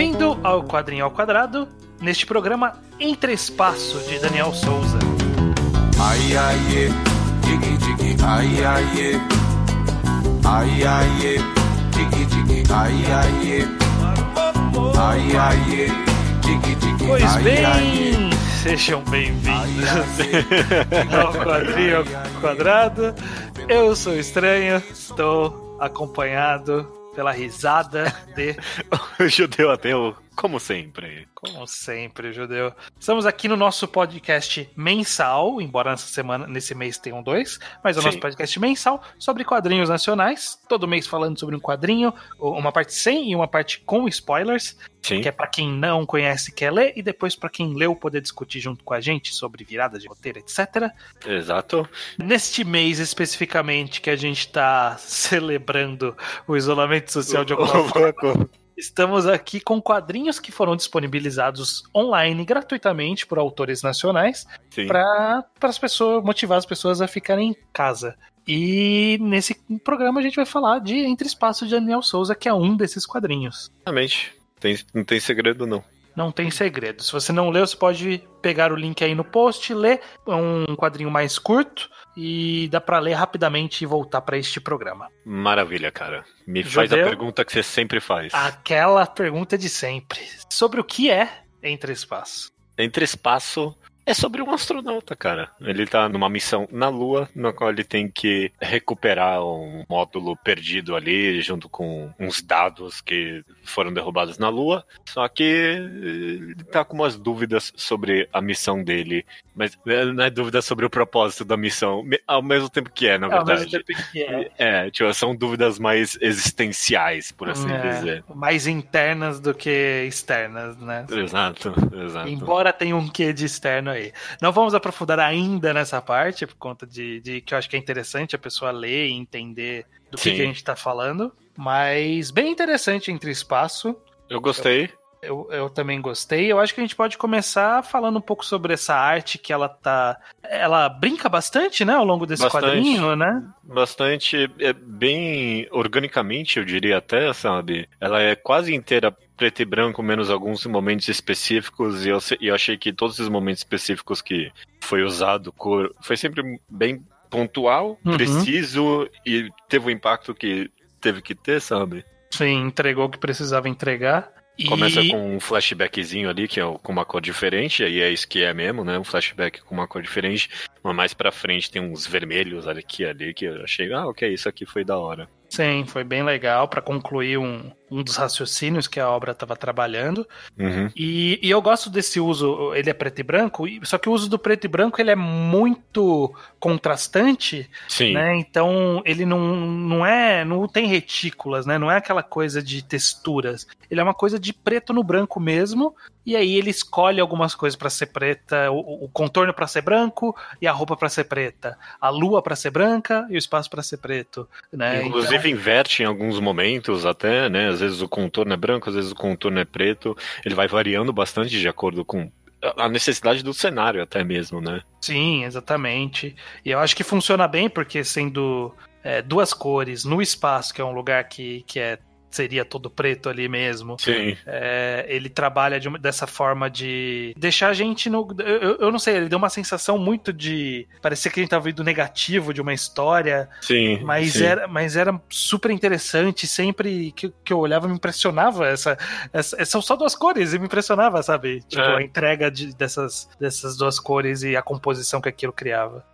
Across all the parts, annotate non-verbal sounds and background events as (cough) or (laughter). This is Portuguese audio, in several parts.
Bem-vindo ao Quadrinho ao Quadrado, neste programa Entre Espaço de Daniel Souza. Ai, ai, é. Digi, digi, ai, ai, é. Ai, ai, é. Digi, digi, ai, ai, é. Ai, ai, é. Digi, digi, Pois bem, sejam bem-vindos ao Quadrinho ao Quadrado. Eu sou estranho, estou acompanhado pela risada de (laughs) O judeu ateu, como sempre. Como sempre, judeu. Estamos aqui no nosso podcast mensal, embora nessa semana, nesse mês tenham dois, mas é o Sim. nosso podcast mensal sobre quadrinhos nacionais. Todo mês falando sobre um quadrinho, uma parte sem e uma parte com spoilers, Sim. que é pra quem não conhece quer ler, e depois pra quem leu poder discutir junto com a gente sobre virada de roteiro, etc. Exato. Neste mês especificamente que a gente tá (laughs) celebrando o isolamento social de alguma (laughs) forma. Estamos aqui com quadrinhos que foram disponibilizados online gratuitamente por autores nacionais para as pessoas motivar as pessoas a ficarem em casa. E nesse programa a gente vai falar de Entre Espaços de Daniel Souza, que é um desses quadrinhos. Exatamente. Tem, não tem segredo, não. Não tem segredo. Se você não leu, você pode pegar o link aí no post, ler É um quadrinho mais curto e dá para ler rapidamente e voltar para este programa. Maravilha, cara. Me faz a Judeu? pergunta que você sempre faz. Aquela pergunta de sempre. Sobre o que é Entre Espaços. Entre espaço é sobre um astronauta, cara. Ele tá numa missão na Lua, na qual ele tem que recuperar um módulo perdido ali, junto com uns dados que foram derrubados na Lua. Só que eh, ele tá com umas dúvidas sobre a missão dele. Mas eh, não é dúvida sobre o propósito da missão, ao mesmo tempo que é, na Ao mesmo verdade. tempo que é. É, tipo, são dúvidas mais existenciais, por assim É, dizer. mais internas do que externas, né? Exato, exato. Embora tenha um quê de externo aí. Não vamos aprofundar ainda nessa parte, por conta de, de que eu acho que é interessante a pessoa ler e entender do que, que a gente tá falando. Mas bem interessante entre espaço. Eu gostei. Eu, eu também gostei. Eu acho que a gente pode começar falando um pouco sobre essa arte que ela tá. Ela brinca bastante, né, ao longo desse Bastante. quadrinho, né? Bastante, é bem organicamente, eu diria até, sabe? Ela é quase inteira preto e branco, menos alguns momentos específicos, e eu, e eu achei que todos esses momentos específicos que foi usado cor foi sempre bem pontual, Uhum. preciso e teve o impacto que teve que ter, sabe? Sim, entregou o que precisava entregar. E... Começa com um flashbackzinho ali, que é com uma cor diferente, aí é isso que é mesmo, né? Um flashback com uma cor diferente. Mas mais pra frente tem uns vermelhos aqui e ali, que eu achei, ah, ok, isso aqui foi da hora. Sim, foi bem legal para concluir um, um dos raciocínios que a obra estava trabalhando. Uhum. E, e eu gosto desse uso, ele é preto e branco, e- só que o uso do preto e branco ele é muito contrastante, Sim. né? Então ele não, não é, não tem retículas, né? Não é aquela coisa de texturas. Ele é uma coisa de preto no branco mesmo. E aí ele escolhe algumas coisas para ser preta, o, o contorno para ser branco e a roupa para ser preta, a lua para ser branca e o espaço para ser preto, né? Inclusive inverte em alguns momentos até, né? Às vezes o contorno é branco, às vezes o contorno é preto. Ele vai variando bastante de acordo com a necessidade do cenário até mesmo, né? Sim, exatamente. E eu acho que funciona bem porque sendo é, duas cores no espaço, que é um lugar que, que é, seria todo preto ali mesmo, Sim. é, ele trabalha de uma- dessa forma de deixar a gente no. Eu, eu- não sei, ele deu uma sensação muito de. Parecia que a gente tava vendo negativo de uma história, Sim. mas, sim. era, mas era super interessante. Sempre que, que eu olhava, me impressionava. Essa, essa, são só duas cores e me impressionava, sabe? Tipo, É. a entrega de- dessas, dessas duas cores e a composição que aquilo criava.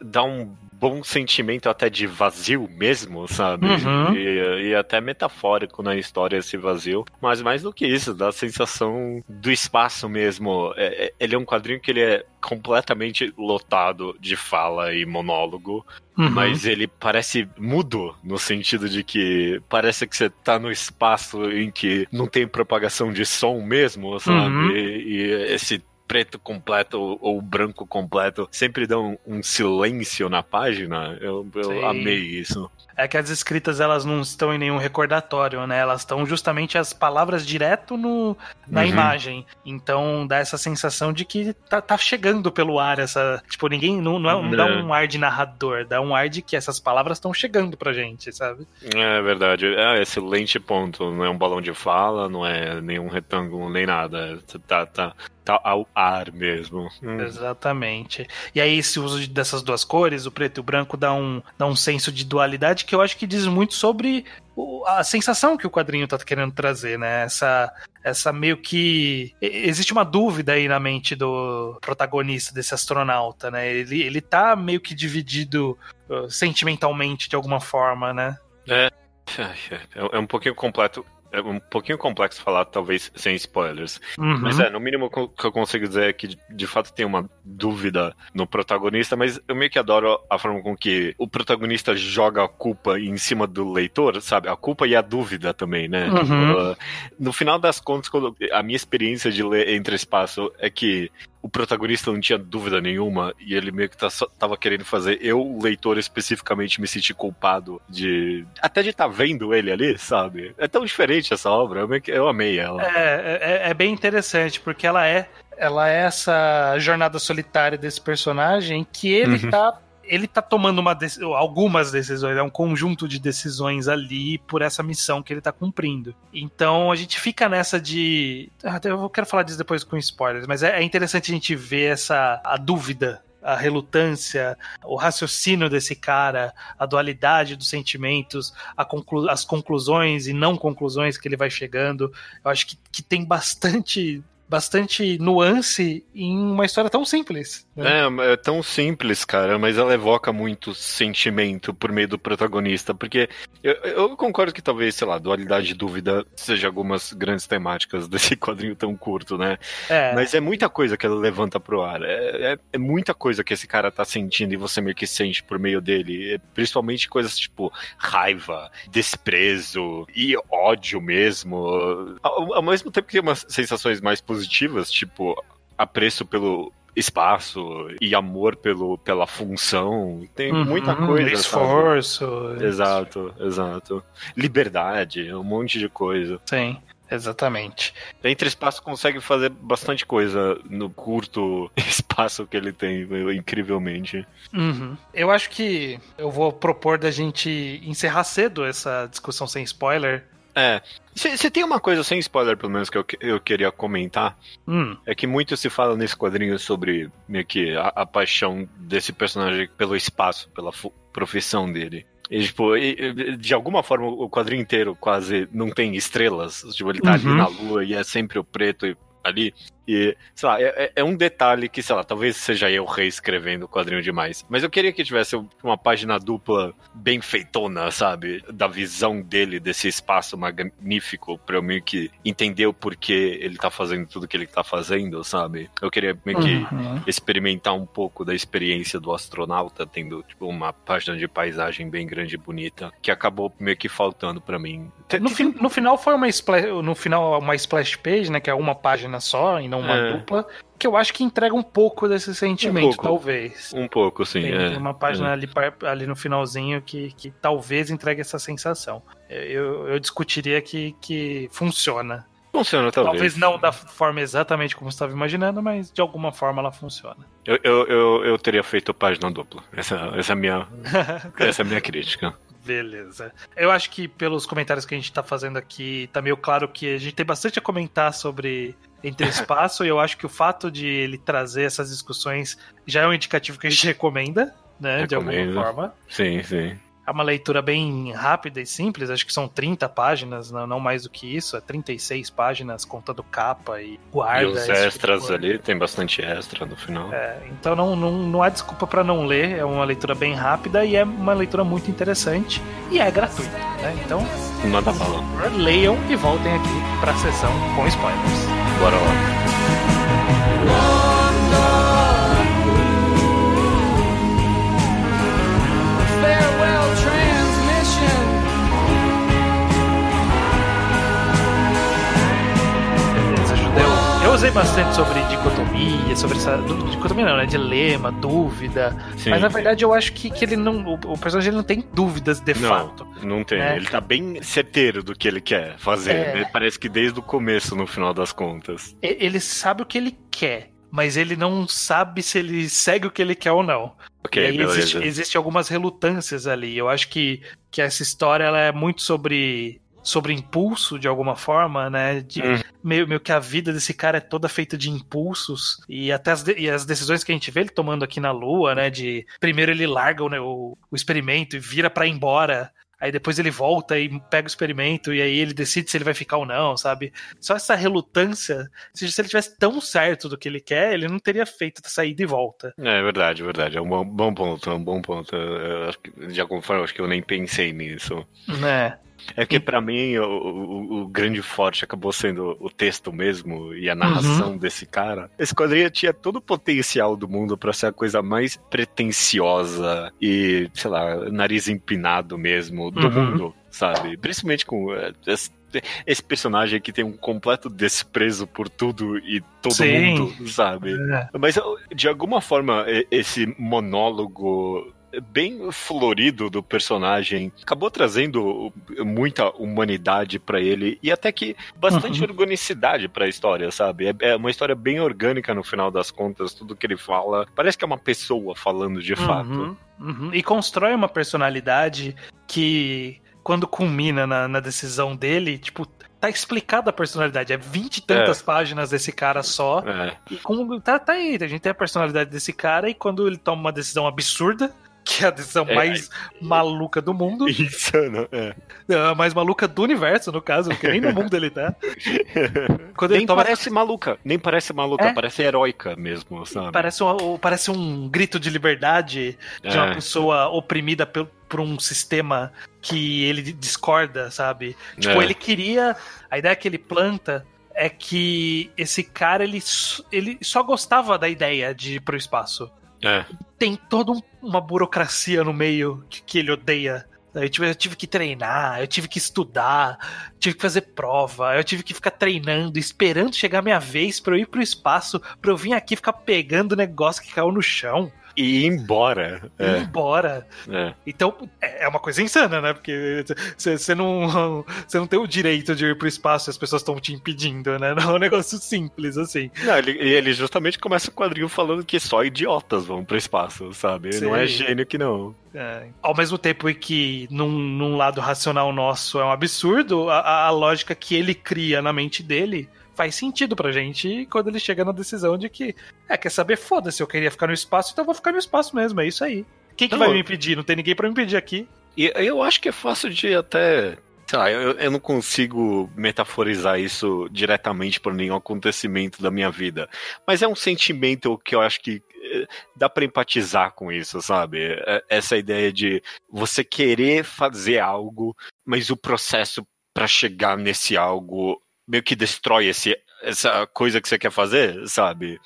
Dá um bom sentimento até de vazio mesmo, sabe? Uhum. E, e até metafórico na história esse vazio. Mas mais do que isso, dá a sensação do espaço mesmo. É- é- ele é um quadrinho que ele é completamente lotado de fala e monólogo. Uhum. Mas ele parece mudo, no sentido de que parece que você tá no espaço em que não tem propagação de som mesmo, sabe? Uhum. E, e esse preto completo ou, ou branco completo sempre dá um, silêncio na página. Eu, eu amei isso. É que as escritas elas não estão em nenhum recordatório, né? Elas estão justamente as palavras direto no, na Uhum. imagem. Então dá essa sensação de que tá, tá chegando pelo ar essa. Tipo, ninguém. Não, não, é- não dá É. um ar de narrador, dá um ar de que essas palavras estão chegando pra gente, sabe? É verdade. É excelente ponto. Não é um balão de fala, não é nenhum retângulo, nem nada. Tá, tá, tá ao ar mesmo. Hum. Exatamente. E aí, esse uso de- dessas duas cores, o preto e o branco, dá um, dá um senso de dualidade que eu acho que diz muito sobre o- a sensação que o quadrinho tá querendo trazer, né? Essa, essa meio que. Existe uma dúvida aí na mente do protagonista, desse astronauta, né? Ele, ele tá meio que dividido uh, sentimentalmente de alguma forma, né? Ai, (laughs) É, é um pouquinho completo. É um pouquinho complexo falar, talvez, sem spoilers. Uhum. Mas é, no mínimo que eu consigo dizer é que de fato tem uma dúvida no protagonista, mas eu meio que adoro a forma com que o protagonista joga a culpa em cima do leitor, sabe? A culpa e a dúvida também, né? Uhum. Tipo, no final das contas, a minha experiência de ler Entre Espaço é que o protagonista não tinha dúvida nenhuma e ele meio que tá tava querendo fazer eu, o leitor, especificamente me sentir culpado de. Até de estar vendo ele ali, sabe? É tão diferente essa obra, eu, que- eu amei ela. É, é, é bem interessante, porque ela é, ela é essa jornada solitária desse personagem que ele Uhum. tá. Ele tá tomando uma dec- algumas decisões, é um conjunto de decisões ali por essa missão que ele tá cumprindo. Então a gente fica nessa de. ah, Eu quero falar disso depois com spoilers, mas é, é interessante a gente ver essa a dúvida, a relutância, o raciocínio desse cara, a dualidade dos sentimentos, conclu- as conclusões e não conclusões que ele vai chegando. Eu acho que, que tem bastante bastante nuance em uma história tão simples. né? É, é tão simples, cara, mas ela evoca muito sentimento por meio do protagonista, porque eu, eu concordo que talvez, sei lá, dualidade e dúvida seja algumas grandes temáticas (laughs) desse quadrinho tão curto, né? É, Mas é muita coisa que ela levanta pro ar. É, é- é muita coisa que esse cara tá sentindo e você meio que sente por meio dele. É, Principalmente coisas tipo raiva, desprezo e ódio mesmo. Ao, ao mesmo tempo que tem umas sensações mais positivas, tipo apreço pelo espaço e amor pelo, pela função. Tem uhum, muita coisa. sabe? Esforço. Exato, exato. Liberdade, um monte de coisa. Sim, exatamente. Entre Espaço consegue fazer bastante coisa no curto (laughs) espaço que ele tem, incrivelmente. Uhum. Eu acho que eu vou propor da gente encerrar cedo essa discussão sem spoiler. É. Se tem uma coisa sem spoiler, pelo menos, que eu, eu queria comentar, Hum, é que muito se fala nesse quadrinho sobre meio que a, a paixão desse personagem pelo espaço, pela profissão dele. E, tipo, e- de alguma forma o quadrinho inteiro quase não tem estrelas. Tipo, ele tá ali Uhum. na lua e é sempre o preto ali. E, sei lá, é, é- é um detalhe que, sei lá, talvez seja eu reescrevendo o quadrinho demais. Mas eu queria que tivesse uma página dupla bem feitona, sabe? Da visão dele, desse espaço magnífico, pra eu meio que entender o porquê ele tá fazendo tudo que ele tá fazendo, sabe? Eu queria meio que uhum. experimentar um pouco da experiência do astronauta, tendo tipo, uma página de paisagem bem grande e bonita, que acabou meio que faltando pra mim. No, fin- no final foi uma splash, no final uma splash page, né, que é uma página só e não uma É. dupla, que eu acho que entrega um pouco desse sentimento, pouco. talvez. Um pouco, sim. Tem, é. tem uma página ali, par- ali no finalzinho que, que talvez entregue essa sensação. Eu, eu discutiria que, que funciona. Funciona, talvez. Talvez não da forma exatamente como você estava imaginando, mas de alguma forma ela funciona. Eu, eu, eu, eu teria feito página dupla. Essa, essa, é minha, (laughs) essa é a minha crítica. Beleza. Eu acho que pelos comentários que a gente tá fazendo aqui, tá meio claro que a gente tem bastante a comentar sobre Entre Espaço, e eu acho que o fato de ele trazer essas discussões já é um indicativo que a gente recomenda, né? De alguma Recomendo. forma. Sim, sim. É uma leitura bem rápida e simples, acho que são 30 páginas, não, mais do que isso, é 36 páginas contando capa e guarda. e os tipo extras coisa. ali, tem bastante extra no final. É, então não, não, não há desculpa pra não ler, é uma leitura bem rápida e é uma leitura muito interessante e é gratuita, né? Então, por favor, leiam e voltem aqui pra sessão com spoilers. Guarón. Usei bastante sobre dicotomia sobre essa. Dicotomia não, né? Dilema, dúvida. Sim. Mas na verdade eu acho que, que ele não. O, personagem não tem dúvidas de Não. fato. Não tem. né? Ele tá bem certeiro do que ele quer fazer. É. né? Parece que desde o começo, no final das contas. Ele sabe o que ele quer, mas ele não sabe se ele segue o que ele quer ou não. Ok, e aí beleza. existe, existe algumas relutâncias ali. Eu acho que, que essa história ela é muito sobre sobre impulso de alguma forma, né? De, Hum. meio, meio que a vida desse cara é toda feita de impulsos e até as, de- e as decisões que a gente vê ele tomando aqui na Lua, né? De primeiro ele larga o, né, o, o experimento e vira pra ir embora. Aí depois ele volta e pega o experimento e aí ele decide se ele vai ficar ou não, sabe? Só essa relutância, se ele tivesse tão certo do que ele quer, ele não teria feito essa saída e volta. É verdade, verdade. É um bom, bom ponto, é um bom ponto. Eu acho que, de alguma forma, eu acho que eu nem pensei nisso. Né? É que pra mim o, o- o grande forte acabou sendo o texto mesmo e a narração desse cara. Esse quadrinho tinha todo o potencial do mundo pra ser a coisa mais pretensiosa e, sei lá, nariz empinado mesmo do Uhum. mundo, sabe? Principalmente com eh, esse, esse personagem que tem um completo desprezo por tudo e todo Sim. mundo, sabe? É. Mas de alguma forma esse monólogo bem florido do personagem acabou trazendo muita humanidade pra ele e até que bastante Uhum. organicidade pra história, sabe? É, é uma história bem orgânica no final das contas, tudo que ele fala parece que é uma pessoa falando de fato. Uhum, uhum. E constrói uma personalidade que, quando culmina na, na decisão dele, tipo, tá explicada a personalidade. É vinte e tantas páginas desse cara só. É, E com, tá, tá aí, a gente tem a personalidade desse cara, e quando ele toma uma decisão absurda, que é a decisão É. mais maluca do mundo, insano, é. a mais maluca do universo, no caso, porque nem no (laughs) mundo ele tá. Quando ele Nem toma parece maluca, nem parece maluca, É. parece heróica mesmo, sabe? Parece um, parece um grito de liberdade de uma É. pessoa oprimida por, por um sistema que ele discorda, sabe? Tipo, É. ele queria. A ideia que ele planta é que esse cara ele, ele só gostava da ideia de ir pro espaço. É. Tem toda um- uma burocracia no meio que, que ele odeia. Eu tive, eu tive que treinar, eu tive que estudar, tive que fazer prova, eu tive que ficar treinando, esperando chegar a minha vez pra eu ir pro espaço, pra eu vir aqui ficar pegando o negócio que caiu no chão E ir embora. e ir É, embora. é. Então, é é uma coisa insana, né? Porque você não, não tem o direito de ir pro espaço e as pessoas estão te impedindo, né? Não é um negócio simples assim. Não, ele, e ele justamente começa o quadrinho falando que só idiotas vão pro espaço, sabe? Sim. Não é gênio que não. É, ao mesmo tempo em que, num, num lado racional nosso, é um absurdo, a- a lógica que ele cria na mente dele faz sentido pra gente quando ele chega na decisão de que, é, quer saber, foda-se, eu queria ficar no espaço, então eu vou ficar no espaço mesmo, é isso aí. Quem que Não, vai me impedir? Não tem ninguém pra me impedir aqui. E eu acho que é fácil de até. Sei lá, eu, eu não consigo metaforizar isso diretamente por nenhum acontecimento da minha vida. Mas é um sentimento que eu acho que eh, dá pra empatizar com isso, sabe? É- Essa ideia de você querer fazer algo, mas o processo pra chegar nesse algo meio que destrói esse, essa coisa que você quer fazer, sabe?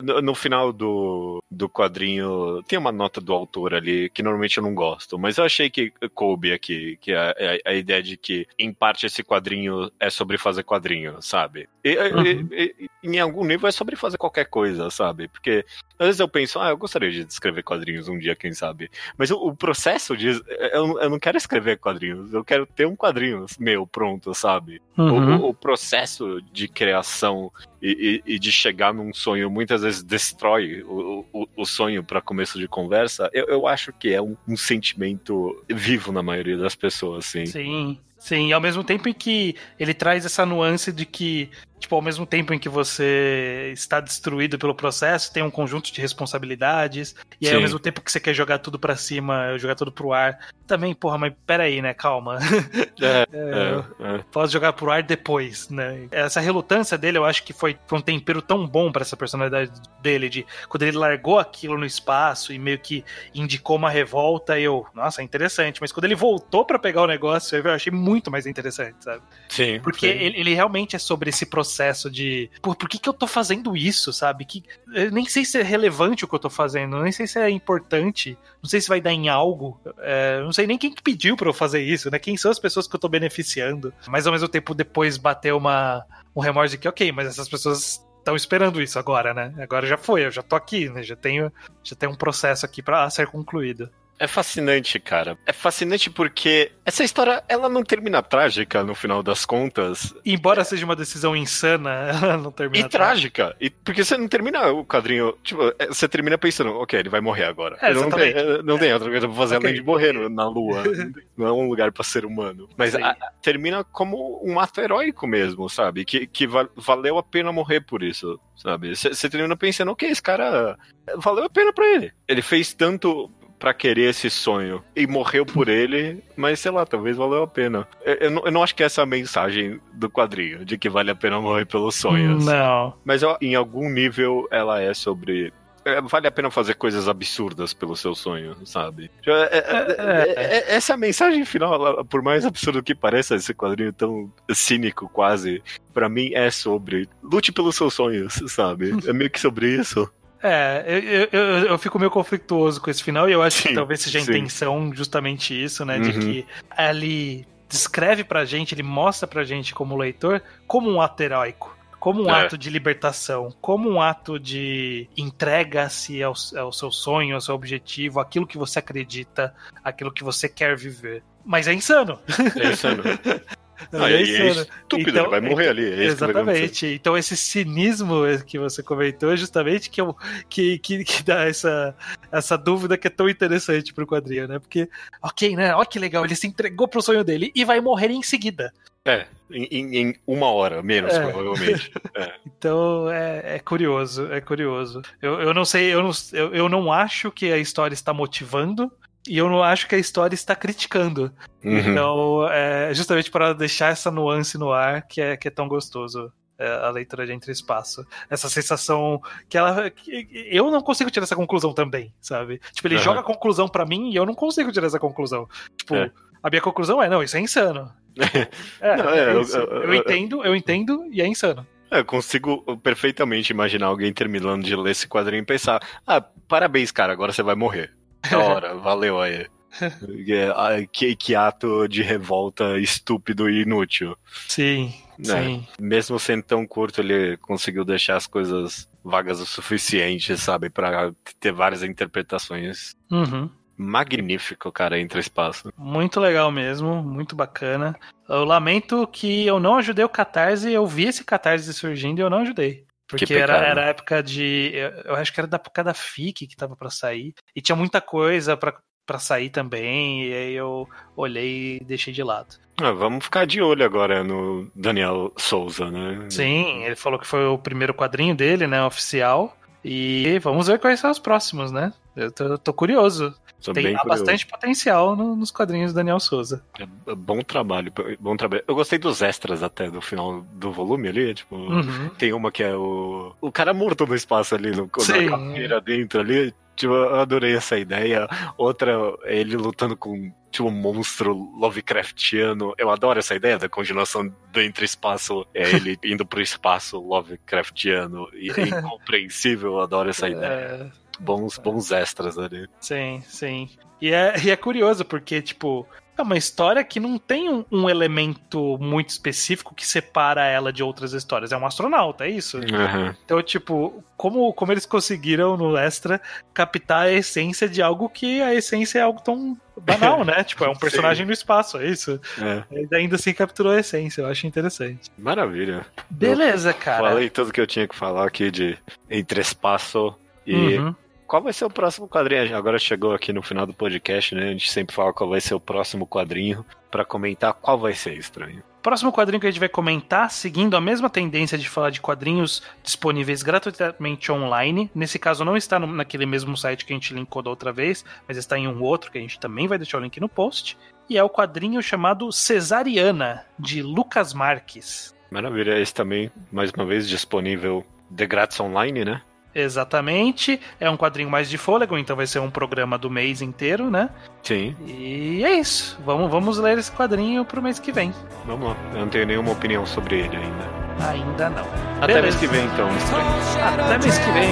No, no final do, do quadrinho, tem uma nota do autor ali que normalmente eu não gosto, mas eu achei que coube aqui, que é a, a ideia de que, em parte, esse quadrinho é sobre fazer quadrinho, sabe? E, Uhum. e- e- em algum nível é sobre fazer qualquer coisa, sabe? Porque às vezes eu penso, ah, eu gostaria de escrever quadrinhos um dia, quem sabe? Mas o, o processo diz, eu, eu não quero escrever quadrinhos, eu quero ter um quadrinho meu pronto, sabe? O- Uhum. O, o processo de criação e, e- e de chegar num sonho muitas vezes destrói o, o, o sonho para começo de conversa. Eu, eu acho que é um, um sentimento vivo na maioria das pessoas, sim. Sim, sim. E ao mesmo tempo em que ele traz essa nuance de que, tipo, ao mesmo tempo em que você está destruído pelo processo, tem um conjunto de responsabilidades. E aí, ao mesmo tempo que você quer jogar tudo pra cima, jogar tudo pro ar, também, porra, mas peraí, né? Calma. É, (laughs) É, é, é. Posso jogar pro ar depois, né? Essa relutância dele, eu acho que foi, foi um tempero tão bom pra essa personalidade dele, de quando ele largou aquilo no espaço e meio que indicou uma revolta, eu, nossa, é interessante. Mas quando ele voltou pra pegar o negócio, eu achei muito mais interessante, sabe? Sim, Porque ele, ele realmente é sobre esse processo de, pô, por que, que eu tô fazendo isso, sabe? Que, eu nem sei se é relevante o que eu tô fazendo, nem sei se é importante, não sei se vai dar em algo, é, não sei nem quem que pediu pra eu fazer isso, né? Quem são as pessoas que eu tô beneficiando. Mas ao mesmo tempo, depois bateu uma, um remorso de que, ok, mas essas pessoas estão esperando isso agora, né? Agora já foi, eu já tô aqui, né? Já tenho, já tenho um processo aqui pra ser concluído. É fascinante, cara. É fascinante porque essa história, ela não termina trágica no final das contas. Embora seja uma decisão insana, (laughs) ela não termina E trágica. E porque você não termina o quadrinho. Tipo, é, você termina pensando, ok, ele vai morrer agora. É, não tem, não tem outra coisa pra fazer Ok. além de morrer na lua. (laughs) não é um lugar pra ser humano. Mas a- termina como um ato heróico mesmo, sabe? Que, que va- valeu a pena morrer por isso, sabe? Você termina pensando, ok, esse cara valeu a pena pra ele. Ele fez tanto pra querer esse sonho e morreu por ele, mas sei lá, talvez valeu a pena. Eu, eu não, eu não acho que essa é a mensagem do quadrinho, de que vale a pena morrer pelos sonhos. Não. Mas ó, em algum nível ela é sobre. é, Vale a pena fazer coisas absurdas pelo seu sonho, sabe? É, é, é, é, essa é a mensagem final, por mais absurdo que pareça esse quadrinho tão cínico quase, pra mim é sobre lute pelos seus sonhos, sabe? É meio que sobre isso. É, eu, eu, eu- fico meio conflituoso com esse final e eu acho que Sim, talvez seja a sim. intenção justamente isso, né? De Uhum. que ele descreve pra gente, ele mostra pra gente como leitor como um ato heróico. Como um É. ato de libertação, como um ato de entrega-se ao, ao seu sonho, ao seu objetivo, aquilo que você acredita, aquilo que você quer viver. Mas é insano. É insano. (laughs) Ah, é e é estúpido, Então, ele vai morrer ali. É isso. Exatamente. Então esse cinismo que você comentou é justamente que, que, que, que dá essa, essa dúvida que é tão interessante pro quadrinho, né? Porque, ok, né? Olha que legal, ele se entregou pro sonho dele e vai morrer em seguida. É, em, em- uma hora, menos, É. provavelmente. (laughs) Então é, é curioso, é curioso. Eu, eu não sei, eu não, eu, eu não acho que a história está motivando. E eu não acho que a história está criticando. Uhum. Então, é justamente para deixar essa nuance no ar que é, que é tão gostoso é, a leitura de Entre Espaço. Essa sensação que ela. que eu não consigo tirar essa conclusão também, sabe? Tipo, ele Aham. joga a conclusão para mim e eu não consigo tirar essa conclusão. Tipo, É. a minha conclusão é: não, isso é insano. (laughs) É, Não, é, eu- eu- eu, eu- entendo, eu entendo e é insano. É, Eu consigo perfeitamente imaginar alguém terminando de ler esse quadrinho e pensar: ah, parabéns, cara, agora você vai morrer. Da hora, valeu aí. É, Que, que ato de revolta estúpido e inútil. Sim, né? sim. Mesmo sendo tão curto, ele conseguiu deixar as coisas vagas o suficiente, sabe? Pra ter várias interpretações. Uhum. Magnífico, cara, entre espaço. Muito legal mesmo, muito bacana. Eu lamento que eu não ajudei o Catarse, eu vi esse Catarse surgindo e eu não ajudei. Porque Que era, era a época de. Eu acho que era da época da FIC que tava pra sair. E tinha muita coisa pra sair também. E aí eu olhei e deixei de lado. Ah, vamos ficar de olho agora no Daniel Souza, né? Sim, ele falou que foi o primeiro quadrinho dele, né? Oficial. E vamos ver quais são os próximos, né? Eu tô, tô curioso. Tem curioso. bastante potencial no- nos quadrinhos do Daniel Souza. É Bom trabalho, bom trabalho. Eu gostei dos extras até do final do volume ali, tipo. Uhum. Tem uma que é o. O cara morto no espaço ali, no, Sim. na dentro ali. Tipo, eu adorei essa ideia. Outra, ele lutando com tipo, um monstro Lovecraftiano. Eu adoro essa ideia da continuação do entre espaço. É ele (laughs) indo pro espaço Lovecraftiano. E é (laughs) incompreensível, eu adoro essa ideia. É, Bons, bons extras ali. Sim, sim. E é, e é curioso, porque, tipo, é uma história que não tem um, um elemento muito específico que separa ela de outras histórias. É um astronauta, é isso? Uhum. Então, tipo, como, como eles conseguiram no Extra captar a essência de algo que a essência é algo tão banal, (laughs) né? tipo, é um personagem no espaço, é isso. É, ainda assim capturou a essência, eu acho interessante. maravilha. Beleza, cara. Falei tudo que eu tinha que falar aqui de entre espaço e Uhum. Qual vai ser o próximo quadrinho? Agora chegou aqui no final do podcast, né? A gente sempre fala qual vai ser o próximo quadrinho pra comentar qual vai ser estranho. Próximo quadrinho que a gente vai comentar, seguindo a mesma tendência de falar de quadrinhos disponíveis gratuitamente online. Nesse caso, não está no- naquele mesmo site que a gente linkou da outra vez, mas está em um outro que a gente também vai deixar o link no post. E é o quadrinho chamado Cesariana, de Lucas Marques. Maravilha, esse também, mais uma vez, disponível de grátis online, né? Exatamente. É um quadrinho mais de fôlego, então vai ser um programa do mês inteiro, né? Sim, E é isso. Vamos, vamos ler esse quadrinho pro mês que vem. vamos lá. Eu não tenho nenhuma opinião sobre ele ainda. Ainda não. Até Beleza. mês que vem, então, estranho. Até mês que vem.